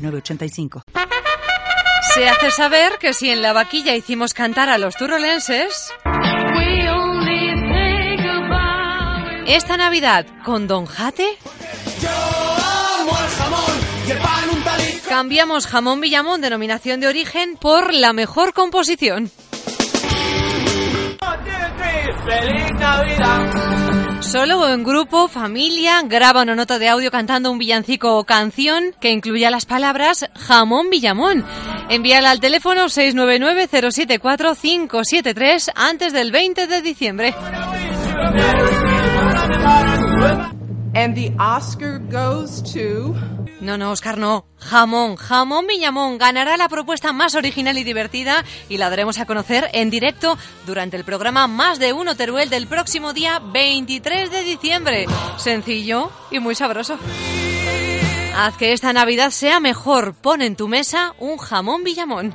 906985. Se hace saber que si en la vaquilla hicimos cantar a los turolenses, esta Navidad con Don Jate, cambiamos jamón Villamón, denominación de origen, por la mejor composición. Solo o en grupo, familia, graba una nota de audio cantando un villancico o canción que incluya las palabras jamón Villamón. Envíala al teléfono 699-074-573 antes del 20 de diciembre. And the Oscar goes to... No, no, Oscar, no. Jamón, jamón Villamón ganará la propuesta más original y divertida y la daremos a conocer en directo durante el programa Más de Uno Teruel del próximo día 23 de diciembre. Sencillo y muy sabroso. Haz que esta Navidad sea mejor. Pon en tu mesa un jamón Villamón.